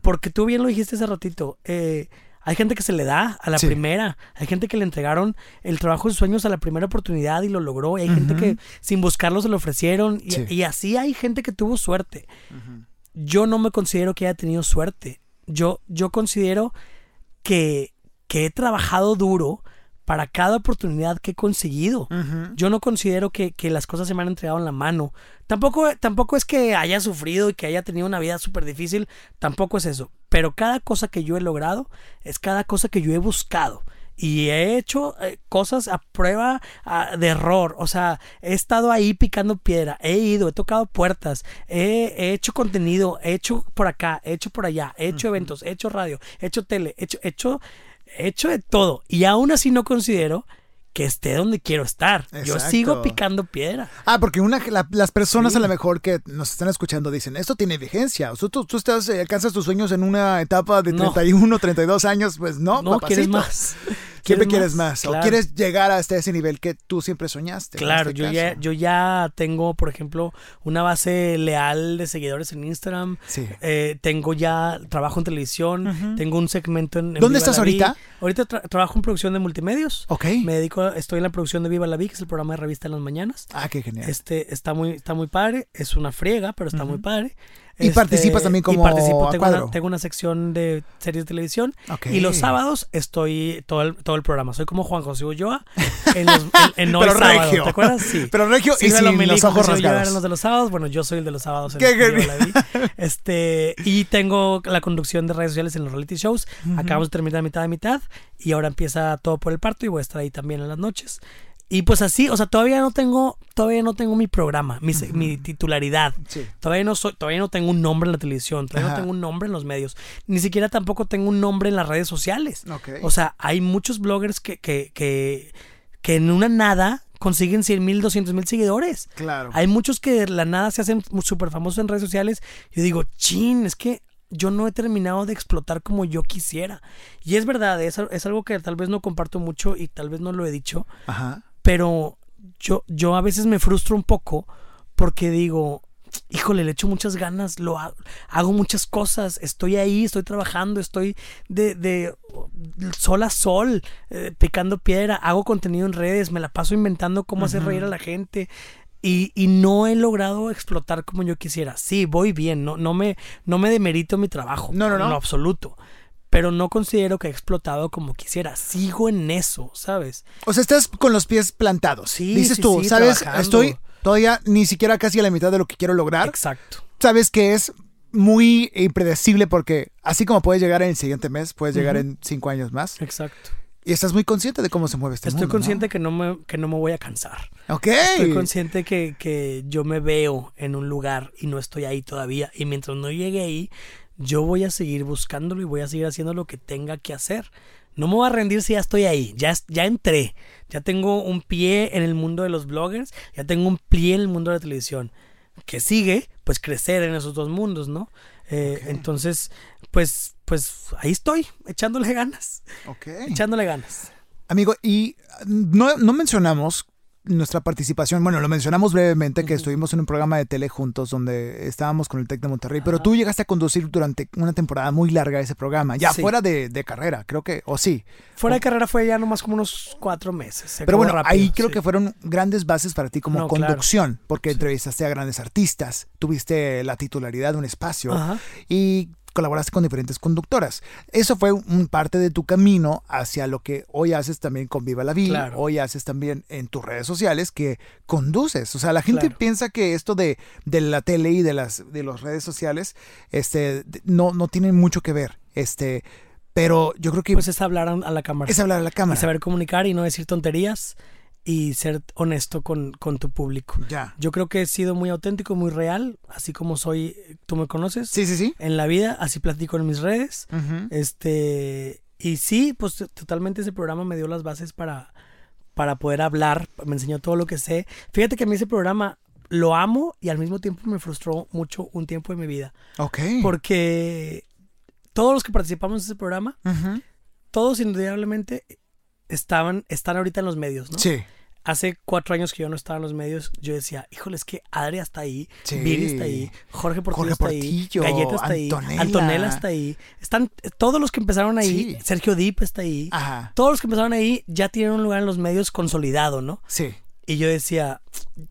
Porque tú bien lo dijiste hace ratito. Eh, hay gente que se le da a la primera. Hay gente que le entregaron el trabajo de sueños a la primera oportunidad y lo logró. Y hay gente que sin buscarlo se lo ofrecieron. Y, así hay gente que tuvo suerte. Yo no me considero que haya tenido suerte. Yo, yo considero que, que he trabajado duro para cada oportunidad que he conseguido. Yo no considero que, que, las cosas se me han entregado en la mano. Tampoco, tampoco es que haya sufrido y que haya tenido una vida súper difícil. Tampoco es eso. Pero cada cosa que yo he logrado es cada cosa que yo he buscado. Y he hecho eh, cosas a prueba de error. O sea, he estado ahí picando piedra. He ido, he tocado puertas. He, hecho contenido. He hecho por acá. He hecho por allá. He hecho eventos. He hecho radio. He hecho tele. He hecho, he hecho he hecho de todo y aún así no considero que esté donde quiero estar. Yo sigo picando piedra. Ah, porque una, las personas a lo mejor que nos están escuchando dicen, esto tiene vigencia. O sea, tú, tú estás, eh, alcanzas tus sueños en una etapa de 31, 32 años, pues no, no quieres más. Siempre quieres más. O quieres llegar hasta ese nivel que tú siempre soñaste. Claro, este yo, ya, yo ya tengo, por ejemplo, una base leal de seguidores en Instagram. Sí. Eh, tengo ya trabajo en televisión. Tengo un segmento en. ¿Dónde estás ahorita? Ahorita trabajo en producción de multimedios. Ok. Me dedico, estoy en la producción de Viva la Vi, que es el programa de revista en las mañanas. Ah, qué genial. Este está muy, está muy padre. Es una friega, pero está muy padre. Y participas este, también como y participo, tengo, una, tengo una sección de series de televisión y los sábados estoy todo el, todo el programa. Soy como Juan José Ulloa en, los, en, Pero regio. ¿te acuerdas? Sí. Pero regio y sin los ojos rasgados. los de los sábados, bueno, yo soy el de los sábados. En Qué Este, y tengo la conducción de redes sociales en los reality shows. Acabamos de terminar mitad de mitad y ahora empieza todo por el parto y voy a estar ahí también en las noches. Y pues así, o sea, todavía no tengo, todavía no tengo mi programa, mi, mi titularidad. Todavía no soy, todavía no tengo un nombre en la televisión, todavía no tengo un nombre en los medios, ni siquiera tampoco tengo un nombre en las redes sociales. O sea, hay muchos bloggers que, que, que, que en una nada consiguen 100 mil, 200 mil seguidores. Claro. Hay muchos que de la nada se hacen súper famosos en redes sociales. Yo digo, chin, es que yo no he terminado de explotar como yo quisiera. Y es verdad, es, es algo que tal vez no comparto mucho y tal vez no lo he dicho. Ajá pero yo, yo a veces me frustro un poco porque digo, híjole, le echo muchas ganas, lo hago, hago muchas cosas, estoy ahí, estoy trabajando, estoy de, de sol a sol, eh, picando piedra, hago contenido en redes, me la paso inventando cómo hacer reír a la gente. Y, y, no he logrado explotar como yo quisiera. Sí, voy bien, no, no, me, no me demerito mi trabajo. No, no, no. En absoluto pero no considero que he explotado como quisiera. Sigo en eso, ¿sabes? O sea, estás con los pies plantados. Sí. Dices tú, ¿sabes? Estoy todavía ni siquiera casi a la mitad de lo que quiero lograr. Exacto. Sabes que es muy impredecible porque así como puedes llegar en el siguiente mes, puedes llegar en cinco años más. Exacto. Y estás muy consciente de cómo se mueve este Estoy mundo. Consciente que, no me, que no me voy a cansar. Ok. Estoy consciente que, que yo me veo en un lugar y no estoy ahí todavía. Y mientras no llegue ahí, yo voy a seguir buscándolo y voy a seguir haciendo lo que tenga que hacer. No me voy a rendir si ya estoy ahí, ya, ya entré, ya tengo un pie en el mundo de los bloggers, ya tengo un pie en el mundo de la televisión. Que sigue, pues crecer en esos dos mundos, ¿no? Eh, entonces, pues, pues ahí estoy, echándole ganas. Ok. Echándole ganas. Amigo, y no, no mencionamos nuestra participación, bueno, lo mencionamos brevemente que estuvimos en un programa de tele juntos donde estábamos con el Tec de Monterrey, pero tú llegaste a conducir durante una temporada muy larga ese programa, ya fuera de, carrera, creo que, o sí. Fuera de carrera fue ya nomás como unos cuatro meses. Pero bueno, ahí creo que fueron grandes bases para ti como conducción, porque entrevistaste a grandes artistas, tuviste la titularidad de un espacio y colaboraste con diferentes conductoras. Eso fue un parte de tu camino hacia lo que hoy haces también con Viva la Vida, hoy haces también en tus redes sociales que conduces. O sea, la gente piensa que esto de, de, la tele y de las de las redes sociales este, no, no tienen mucho que ver. Este, pero yo creo que... Pues es hablar a la cámara. Es hablar a la cámara. Y saber comunicar y no decir tonterías y ser honesto con, tu público. Ya. Yo creo que he sido muy auténtico, muy real, así como soy, tú me conoces. Sí, sí, sí. En la vida, así platico en mis redes. Este, y sí, pues totalmente ese programa me dio las bases para, para poder hablar, me enseñó todo lo que sé. Fíjate que a mí ese programa lo amo y al mismo tiempo me frustró mucho un tiempo de mi vida. Ok. Porque todos los que participamos en ese programa, todos indudablemente estaban, están ahorita en los medios, ¿no? Sí. Hace cuatro años que yo no estaba en los medios, yo decía, híjole, es que Adri está ahí, Viri está ahí, Jorge Portillo está ahí, Galleta está ahí, Antonella está ahí. Están todos los que empezaron ahí, Sergio Deep está ahí. Ajá. Todos los que empezaron ahí ya tienen un lugar en los medios consolidado, ¿no? Sí. Y yo decía,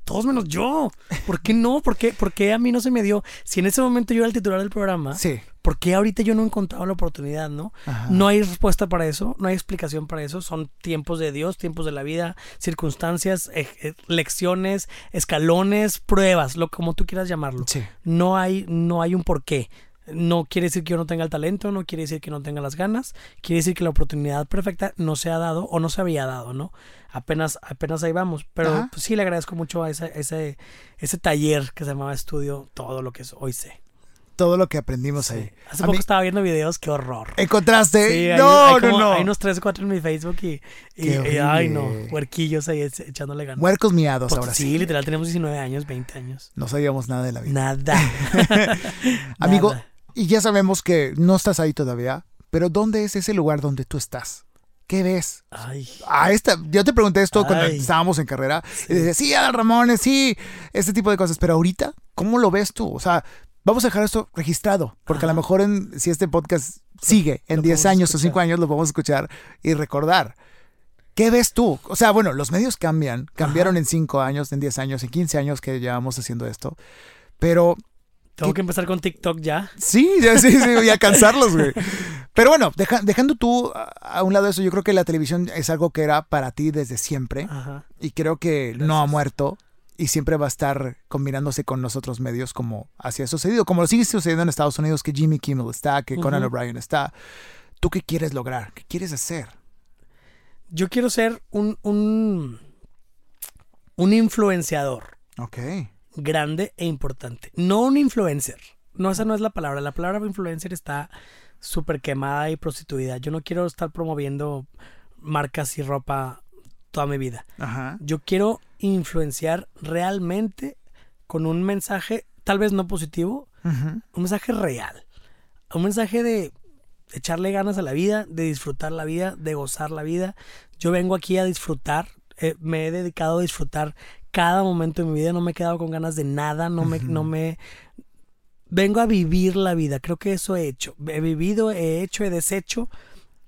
todos menos yo. ¿Por qué no? ¿Por qué, ¿Por qué a mí no se me dio? Si en ese momento yo era el titular del programa, sí. ¿Por qué ahorita yo no he encontrado la oportunidad, no? No hay respuesta para eso, no hay explicación para eso. Son tiempos de Dios, tiempos de la vida, circunstancias, eh, eh, lecciones, escalones, pruebas, lo como tú quieras llamarlo. Sí. No hay, no hay un porqué. No quiere decir que yo no tenga el talento, no quiere decir que no tenga las ganas, quiere decir que la oportunidad perfecta no se ha dado o no se había dado, ¿no? Apenas, apenas ahí vamos. Pero pues, sí le agradezco mucho a ese, ese, ese taller que se llamaba Estudio, todo lo que hoy sé todo lo que aprendimos ahí. Hace poco estaba viendo videos, qué horror. ¿Encontraste? Sí, no, hay, no, no. Hay unos 3 o 4 en mi Facebook y, y, ay, no, huerquillos ahí echándole ganas. Huercos miados ahora sí. Sí, literal, tenemos 19 años, 20 años. No sabíamos nada de la vida. Nada. Amigo, y ya sabemos que no estás ahí todavía, pero ¿dónde es ese lugar donde tú estás? ¿Qué ves? Ay. Ah, esta, yo te pregunté esto cuando estábamos en carrera. Y decía, sí, Adal Ramones, sí, este tipo de cosas. Pero ahorita, ¿cómo lo ves tú? O sea, vamos a dejar esto registrado, porque a lo mejor en, si este podcast sigue en 10 años o 5 años, lo vamos a escuchar y recordar. ¿Qué ves tú? O sea, bueno, los medios cambian, cambiaron en 5 años, en 10 años, en 15 años que llevamos haciendo esto, pero... Tengo que empezar con TikTok ya. Sí, ya, sí, sí, voy a cansarlos, güey. Pero bueno, dejando tú a un lado eso, yo creo que la televisión es algo que era para ti desde siempre. Y creo que no ha muerto y siempre va a estar combinándose con los otros medios como así ha sucedido, como lo sigue sucediendo en Estados Unidos, que Jimmy Kimmel está, que Conan O'Brien está. ¿Tú qué quieres lograr? ¿Qué quieres hacer? Yo quiero ser un, un, un influenciador. Ok. Grande e importante. No un influencer. No, esa no es la palabra. La palabra influencer está súper quemada y prostituida. Yo no quiero estar promoviendo marcas y ropa toda mi vida. Ajá. Yo quiero influenciar realmente con un mensaje, tal vez no positivo, un mensaje real. Un mensaje de echarle ganas a la vida, de disfrutar la vida, de gozar la vida. Yo vengo aquí a disfrutar, eh, me he dedicado a disfrutar cada momento de mi vida, no me he quedado con ganas de nada, no me, no me... Vengo a vivir la vida, creo que eso he hecho. He vivido, he hecho, he deshecho,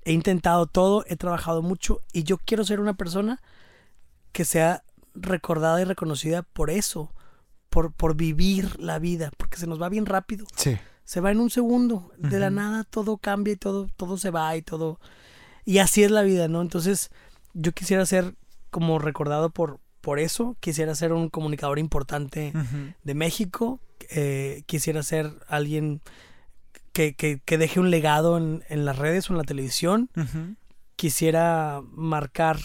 he intentado todo, he trabajado mucho y yo quiero ser una persona que sea recordada y reconocida por eso, por, por vivir la vida, porque se nos va bien rápido. Sí. Se va en un segundo, de la nada todo cambia y todo, todo se va y todo. Y así es la vida, ¿no? Entonces, yo quisiera ser como recordado por, por eso, quisiera ser un comunicador importante de México, eh, quisiera ser alguien que, que, deje un legado en, en, las redes o en la televisión. Quisiera marcar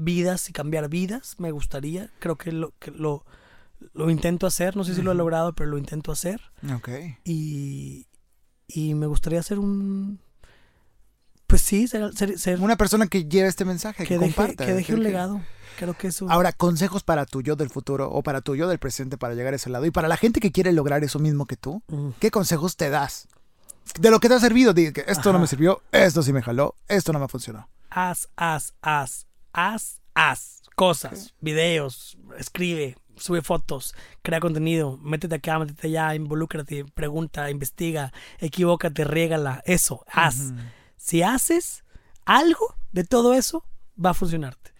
vidas y cambiar vidas, me gustaría. Creo que lo, que lo, lo intento hacer, no sé si lo he logrado, pero lo intento hacer. Ok. Y, y me gustaría ser un... Pues sí, ser, ser, una persona que lleve este mensaje, que, deje, Que deje un legado. Creo que eso. Ahora, consejos para tu yo del futuro o para tu yo del presente para llegar a ese lado. Y para la gente que quiere lograr eso mismo que tú, ¿qué consejos te das? De lo que te ha servido, que esto no me sirvió, esto sí me jaló, esto no me funcionó. Haz, haz, haz, haz, haz cosas, videos, escribe, sube fotos, crea contenido, métete acá, métete allá, involúcrate, pregunta, investiga, equivócate, riégala, eso, haz. Si haces algo de todo eso, va a funcionarte.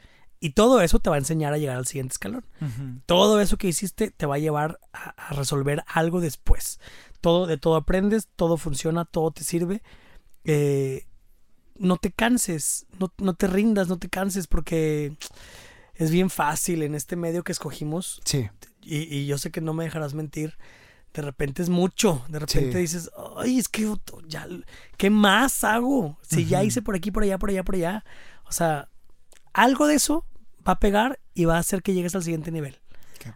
Y todo eso te va a enseñar a llegar al siguiente escalón. Todo eso que hiciste te va a llevar a, resolver algo después. Todo, de todo aprendes, todo funciona, todo te sirve. Eh, no te canses, no, no, te rindas, no te canses porque es bien fácil en este medio que escogimos. Sí. Y, yo sé que no me dejarás mentir. De repente es mucho. De repente dices, ay, es que ya, ¿qué más hago? Si ya hice por aquí, por allá, por allá, por allá. O sea, algo de eso va a pegar y va a hacer que llegues al siguiente nivel.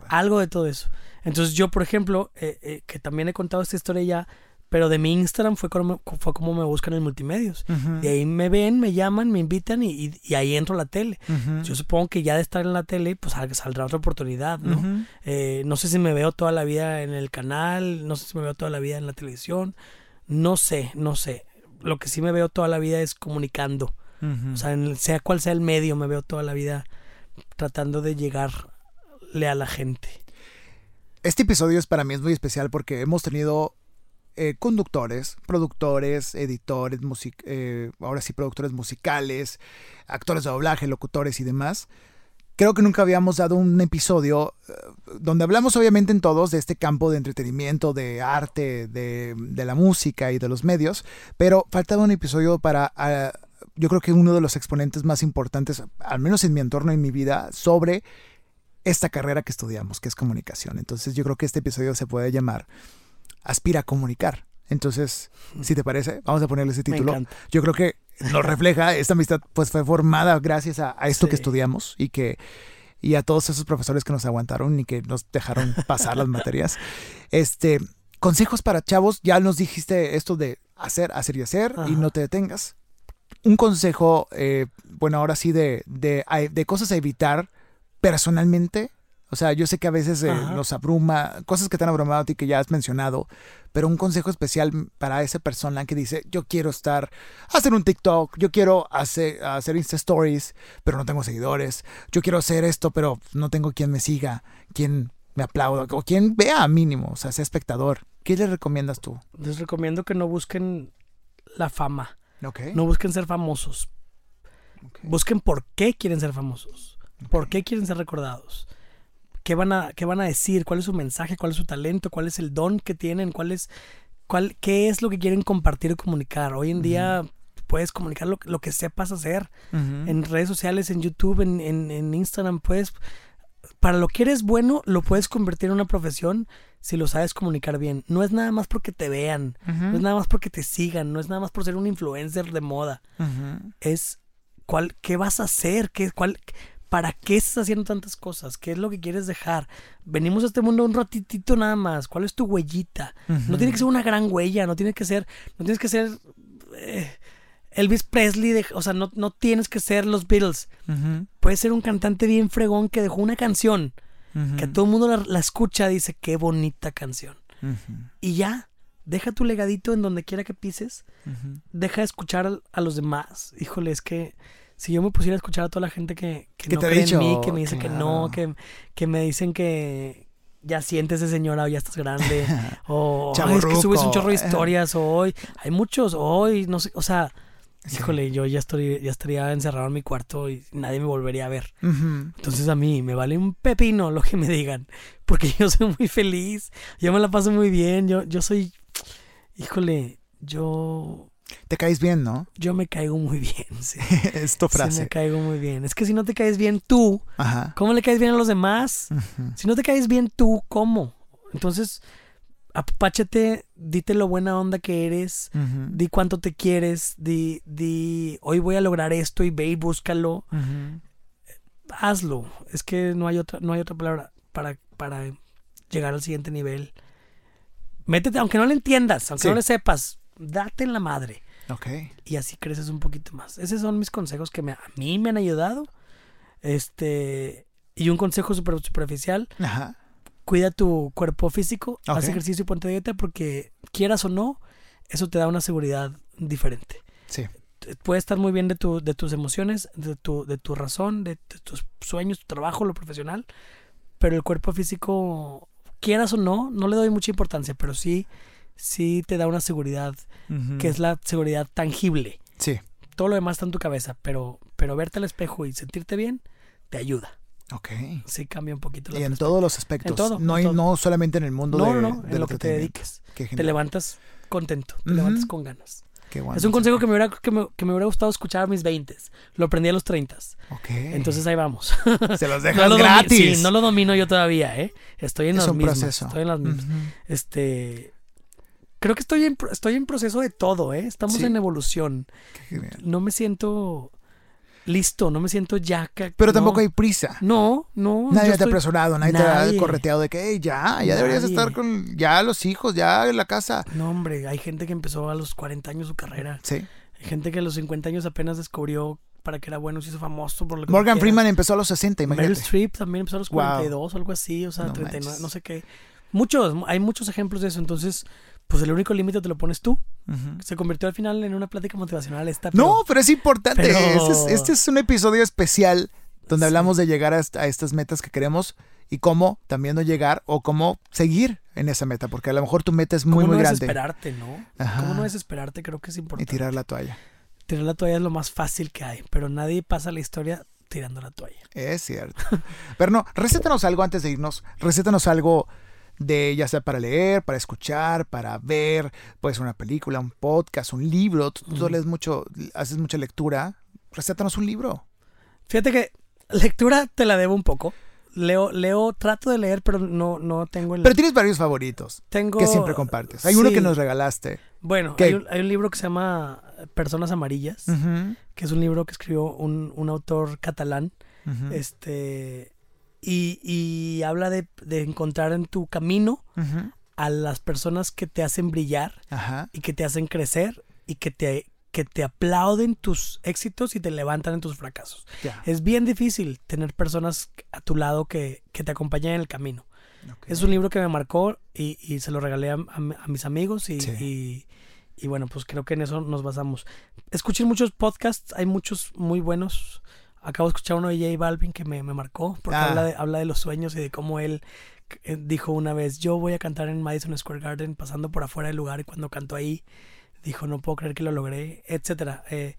Algo de todo eso. Entonces yo, por ejemplo, eh, eh, que también he contado esta historia ya, pero de mi Instagram fue como, fue como me buscan en multimedios. De ahí me ven, me llaman, me invitan y, y, ahí entro a la tele. Yo supongo que ya de estar en la tele, pues saldrá otra oportunidad, ¿no? Eh, no sé si me veo toda la vida en el canal, no sé si me veo toda la vida en la televisión, no sé, no sé. Lo que sí me veo toda la vida es comunicando. O sea, sea cual sea el medio, me veo toda la vida tratando de llegarle a la gente. Este episodio es para mí es muy especial porque hemos tenido eh, conductores, productores, editores, eh, ahora sí productores musicales, actores de doblaje, locutores y demás. Creo que nunca habíamos dado un episodio eh, donde hablamos obviamente en todos de este campo de entretenimiento, de arte, de, la música y de los medios, pero faltaba un episodio para ah, yo creo que uno de los exponentes más importantes, al menos en mi entorno y en mi vida, sobre esta carrera que estudiamos, que es comunicación. Entonces yo creo que este episodio se puede llamar Aspira a comunicar. Entonces, si te parece, vamos a ponerle ese título. Yo creo que nos refleja, esta amistad pues fue formada gracias a, esto que estudiamos y que y a todos esos profesores que nos aguantaron y que nos dejaron pasar las materias. Este, consejos para chavos, ya nos dijiste esto de hacer, hacer y hacer y no te detengas un consejo, eh, bueno, ahora sí, de, de, de, cosas a evitar personalmente. O sea, yo sé que a veces eh, nos abruma, cosas que te han abrumado a ti que ya has mencionado, pero un consejo especial para esa persona que dice, yo quiero estar, hacer un TikTok, yo quiero hacer, hacer Insta Stories, pero no tengo seguidores, yo quiero hacer esto, pero no tengo quien me siga, quien me aplauda, o quien vea mínimo, o sea, sea espectador. ¿Qué les recomiendas tú? Les recomiendo que no busquen la fama. No busquen ser famosos. Busquen por qué quieren ser famosos. ¿Por qué quieren ser recordados? ¿Qué van, a, ¿Qué van a decir? ¿Cuál es su mensaje? ¿Cuál es su talento? ¿Cuál es el don que tienen? ¿Cuál es, cuál, ¿Qué es lo que quieren compartir y comunicar? Hoy en día puedes comunicar lo, lo, que sepas hacer. En redes sociales, en YouTube, en, en, en Instagram, puedes para lo que eres bueno, lo puedes convertir en una profesión si lo sabes comunicar bien. No es nada más porque te vean, no es nada más porque te sigan, no es nada más por ser un influencer de moda. Es cuál, qué vas a hacer, qué, cuál, para qué estás haciendo tantas cosas, qué es lo que quieres dejar. Venimos a este mundo un ratitito nada más. ¿Cuál es tu huellita? No tiene que ser una gran huella, no tiene que ser, no tienes que ser eh, Elvis Presley, o sea, no, no, tienes que ser los Beatles. Puedes ser un cantante bien fregón que dejó una canción, que todo el mundo la, escucha y dice, qué bonita canción. Y ya, deja tu legadito en donde quiera que pises, deja de escuchar a, los demás. Híjole, es que si yo me pusiera a escuchar a toda la gente que, que no cree en mí, que me dice que no, que, que me dicen que, ya siéntese señora o ya estás grande o es que subes un chorro de historias hoy hay muchos hoy no sé o sea Híjole, yo ya, estoy, ya estaría encerrado en mi cuarto y nadie me volvería a ver. Entonces a mí me vale un pepino lo que me digan, porque yo soy muy feliz, yo me la paso muy bien, yo, yo soy, híjole, yo... Te caes bien, ¿no? Yo me caigo muy bien, sí. es tu frase. Sí, me caigo muy bien. Es que si no te caes bien tú, ¿cómo le caes bien a los demás? Si no te caes bien tú, ¿cómo? Entonces, apáchate, dite lo buena onda que eres, di cuánto te quieres, di, di, hoy voy a lograr esto y ve y búscalo. Hazlo. Es que no hay otra, no hay otra palabra para, para llegar al siguiente nivel. Métete, aunque no le entiendas, aunque no le sepas, date en la madre. Ok. Y así creces un poquito más. Esos son mis consejos que a mí me han ayudado. Este, y un consejo super superficial. Ajá cuida tu cuerpo físico, haz ejercicio y ponte dieta porque quieras o no, eso te da una seguridad diferente. Sí. Puede estar muy bien de, tu, de tus emociones, de tu, de tu razón, de, tus sueños, tu trabajo, lo profesional, pero el cuerpo físico, quieras o no, no le doy mucha importancia, pero sí, sí te da una seguridad, que es la seguridad tangible. Sí. Todo lo demás está en tu cabeza, pero, pero verte al espejo y sentirte bien te ayuda. Ok. Sí, cambia un poquito. La y en todos los aspectos. En todo, no, no solamente en el mundo de, no, en lo que te dediques. Te levantas contento, te levantas con ganas. Qué bueno, es un consejo que me, hubiera, que, me, que me hubiera gustado escuchar a mis 20. Lo aprendí a los 30. Ok. Entonces ahí vamos. Se los dejas gratis. Sí, no lo domino yo todavía, ¿eh? Estoy en es los mismos. Proceso. Estoy en las mismas. Este. Creo que estoy en, estoy en proceso de todo, ¿eh? Estamos en evolución. No me siento listo, no me siento ya. Pero tampoco hay prisa. No, no. Nadie te ha apresurado, nadie, te ha correteado de que ya, ya deberías estar con ya los hijos, ya en la casa. No, hombre, hay gente que empezó a los 40 años su carrera. Sí. Hay gente que a los 50 años apenas descubrió para que era bueno, se hizo famoso por lo que Morgan Freeman empezó a los 60, imagínate. Meryl Streep también empezó a los 42 o algo así, o sea, no 39, no sé qué. Muchos, hay muchos ejemplos de eso, entonces pues el único límite te lo pones tú. Se convirtió al final en una plática motivacional esta. no, pero es importante. Este, este, es, un episodio especial donde hablamos de llegar a, estas metas que queremos y cómo también no llegar o cómo seguir en esa meta, porque a lo mejor tu meta es muy, muy grande. ¿Cómo no desesperarte, no? ¿Cómo no desesperarte? Creo que es importante. Y tirar la toalla. Tirar la toalla es lo más fácil que hay, pero nadie pasa la historia tirando la toalla. Es cierto. pero no, recétanos algo antes de irnos. Recétanos algo de ya sea para leer, para escuchar, para ver, puede ser una película, un podcast, un libro, tú, lees mucho, haces mucha lectura, recétanos un libro. Fíjate que lectura te la debo un poco. Leo, leo, trato de leer, pero no, no tengo el... Pero tienes varios favoritos tengo... que siempre compartes. Hay uno que nos regalaste. Bueno, hay un, hay un, libro que se llama Personas Amarillas, que es un libro que escribió un, un autor catalán. Este y, habla de, encontrar en tu camino a las personas que te hacen brillar y que te hacen crecer y que te, que te aplauden tus éxitos y te levantan en tus fracasos. Es bien difícil tener personas a tu lado que, te acompañen en el camino. Es un libro que me marcó y, se lo regalé a, mis amigos y, y, bueno, pues creo que en eso nos basamos. Escuchen muchos podcasts, hay muchos muy buenos acabo de escuchar uno de J Balvin que me, marcó, porque habla, ah. de, habla de los sueños y de cómo él eh, dijo una vez, yo voy a cantar en Madison Square Garden pasando por afuera del lugar y cuando canto ahí, dijo, no puedo creer que lo logré, etcétera. Eh,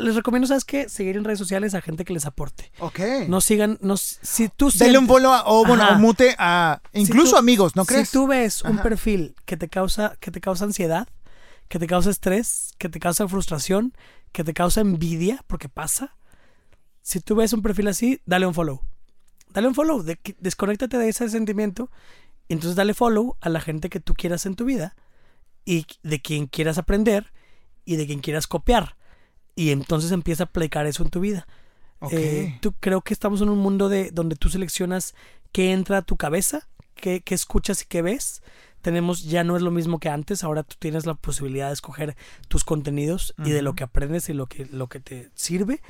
les recomiendo, ¿sabes qué? Seguir en redes sociales a gente que les aporte. Ok. No sigan, no, si tú Dale un follow o, bueno, mute a incluso amigos, ¿no crees? Si tú ves un perfil que te causa, que te causa ansiedad, que te causa estrés, que te causa frustración, que te causa envidia, porque pasa, si tú ves un perfil así, dale un follow. Dale un follow, de, desconéctate de ese sentimiento. Y entonces dale follow a la gente que tú quieras en tu vida y de quien quieras aprender y de quien quieras copiar. Y entonces empieza a aplicar eso en tu vida. Eh, tú creo que estamos en un mundo de donde tú seleccionas qué entra a tu cabeza, qué, qué escuchas y qué ves. Tenemos, ya no es lo mismo que antes, ahora tú tienes la posibilidad de escoger tus contenidos y de lo que aprendes y lo que, lo que te sirve.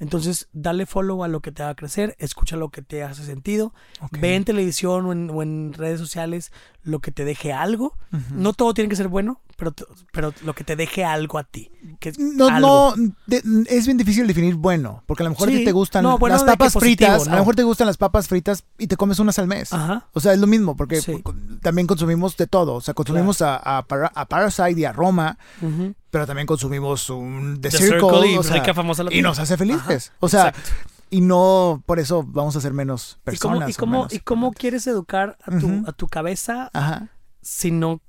Entonces, dale follow a lo que te haga crecer, escucha lo que te hace sentido, ve en televisión o en, redes sociales lo que te deje algo. No todo tiene que ser bueno, pero, pero lo que te deje algo a ti. Que no, no, es bien difícil definir bueno, porque a lo mejor te gustan las papas fritas, a lo mejor te gustan las papas fritas y te comes unas al mes. O sea, es lo mismo, porque también consumimos de todo. O sea, consumimos a, a, Parasite y a Roma pero también consumimos un The, Circle, y, nos hace felices. o sea, y no por eso vamos a ser menos personas. ¿Y cómo, y cómo, quieres educar a tu, a tu cabeza si no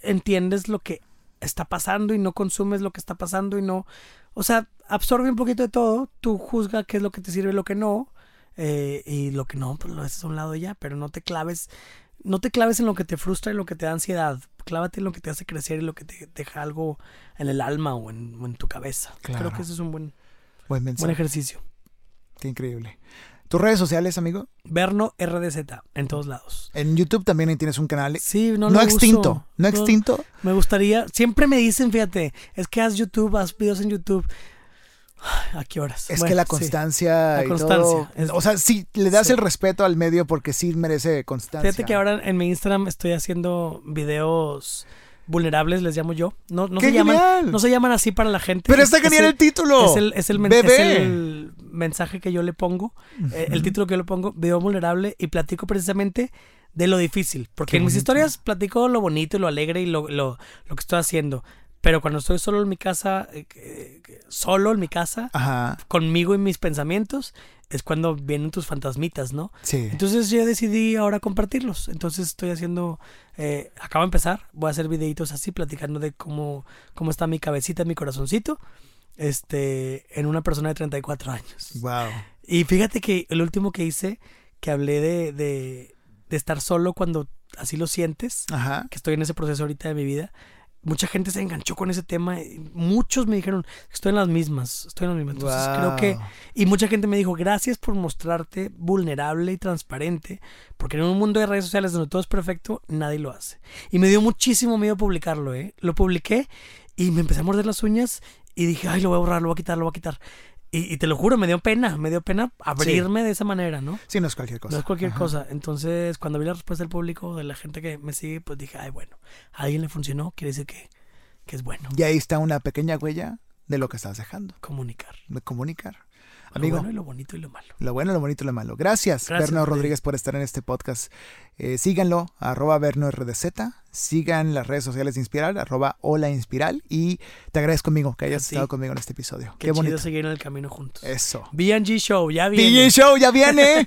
entiendes lo que está pasando y no consumes lo que está pasando y no... O sea, absorbe un poquito de todo, tú juzga qué es lo que te sirve y lo que no, eh, y lo que no, pues lo haces a un lado ya, pero no te claves, no te claves en lo que te frustra y lo que te da ansiedad, clávate en lo que te hace crecer y lo que te deja algo en el alma o en, tu cabeza. Creo que ese es un buen, buen, ejercicio. Qué increíble. ¿Tus redes sociales, amigo? Verno RDZ, en todos lados. En YouTube también tienes un canal. Sí, no, no extinto. No, extinto. Me gustaría. Siempre me dicen, fíjate, es que haz YouTube, haz videos en YouTube. ¿A qué horas? Es que la constancia. La constancia. o sea, sí, le das el respeto al medio porque sí merece constancia. Fíjate que ahora en mi Instagram estoy haciendo videos vulnerables, les llamo yo. No, no, se, llaman, no se llaman así para la gente. Pero está genial el, título. Es el, es el, el, mensaje que yo le pongo, eh, el título que yo le pongo, video vulnerable, y platico precisamente de lo difícil. Porque en mis historias platico lo bonito y lo alegre y lo, lo, lo que estoy haciendo. Pero cuando estoy solo en mi casa, eh, solo en mi casa, conmigo y mis pensamientos, es cuando vienen tus fantasmitas, ¿no? Sí. Entonces yo decidí ahora compartirlos. Entonces estoy haciendo, eh, acabo de empezar, voy a hacer videitos así, platicando de cómo, cómo está mi cabecita, mi corazoncito, este, en una persona de 34 años. Wow. Y fíjate que el último que hice, que hablé de, de, de estar solo cuando así lo sientes, que estoy en ese proceso ahorita de mi vida, mucha gente se enganchó con ese tema. Y muchos me dijeron, estoy en las mismas, estoy en las mismas. Entonces creo que... Y mucha gente me dijo, gracias por mostrarte vulnerable y transparente, porque en un mundo de redes sociales donde todo es perfecto, nadie lo hace. Y me dio muchísimo miedo publicarlo, ¿eh? Lo publiqué y me empecé a morder las uñas y dije, ay, lo voy a borrar, lo voy a quitar, lo voy a quitar. Y, te lo juro, me dio pena, me dio pena abrirme de esa manera, ¿no? Sí, no es cualquier cosa. No es cualquier cosa. Entonces, cuando vi la respuesta del público, de la gente que me sigue, pues dije, ay, bueno, a alguien le funcionó, quiere decir que, que es bueno. Y ahí está una pequeña huella de lo que estás dejando. Comunicar. De comunicar. Amigo, lo bueno y lo bonito y lo malo. Lo bueno, lo bonito y lo malo. Gracias, Gracias Rodríguez, por estar en este podcast. Eh, síganlo, arroba RDZ. Sigan las redes sociales de Inspiral, arroba Hola Inspiral. Y te agradezco, amigo, que hayas estado conmigo en este episodio. Qué, Qué bonito. seguir en el camino juntos. Eso. BG Show, ya viene. BG Show, ya viene.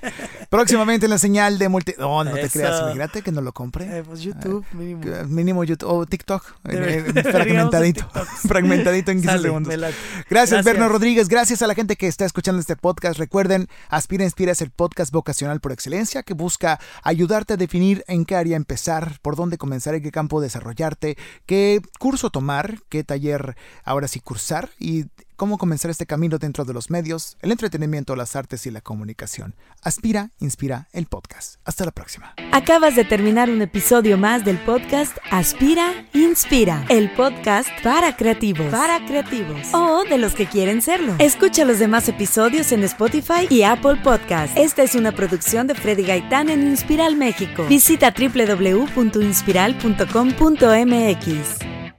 Próximamente en la señal de multi... No, no te creas, imagínate que no lo compre. Eh, pues YouTube, mínimo. mínimo YouTube, o TikTok. Fragmentadito. fragmentadito en 15 segundos. Gracias, gracias, Berno Rodríguez. Gracias a la gente que está escuchando este podcast. Recuerden, Aspira Inspira es el podcast vocacional por excelencia que busca ayudarte a definir en qué área empezar, por dónde comenzar, en qué campo desarrollarte, qué curso tomar, qué taller ahora sí cursar y cómo comenzar este camino dentro de los medios, el entretenimiento, las artes y la comunicación. Aspira, inspira el podcast. Hasta la próxima. Acabas de terminar un episodio más del podcast Aspira, inspira, el podcast para creativos, para creativos o de los que quieren serlo. Escucha los demás episodios en Spotify y Apple Podcast. Esta es una producción de Freddy Gaitán en Inspiral México. Visita www.inspiral.com.mx.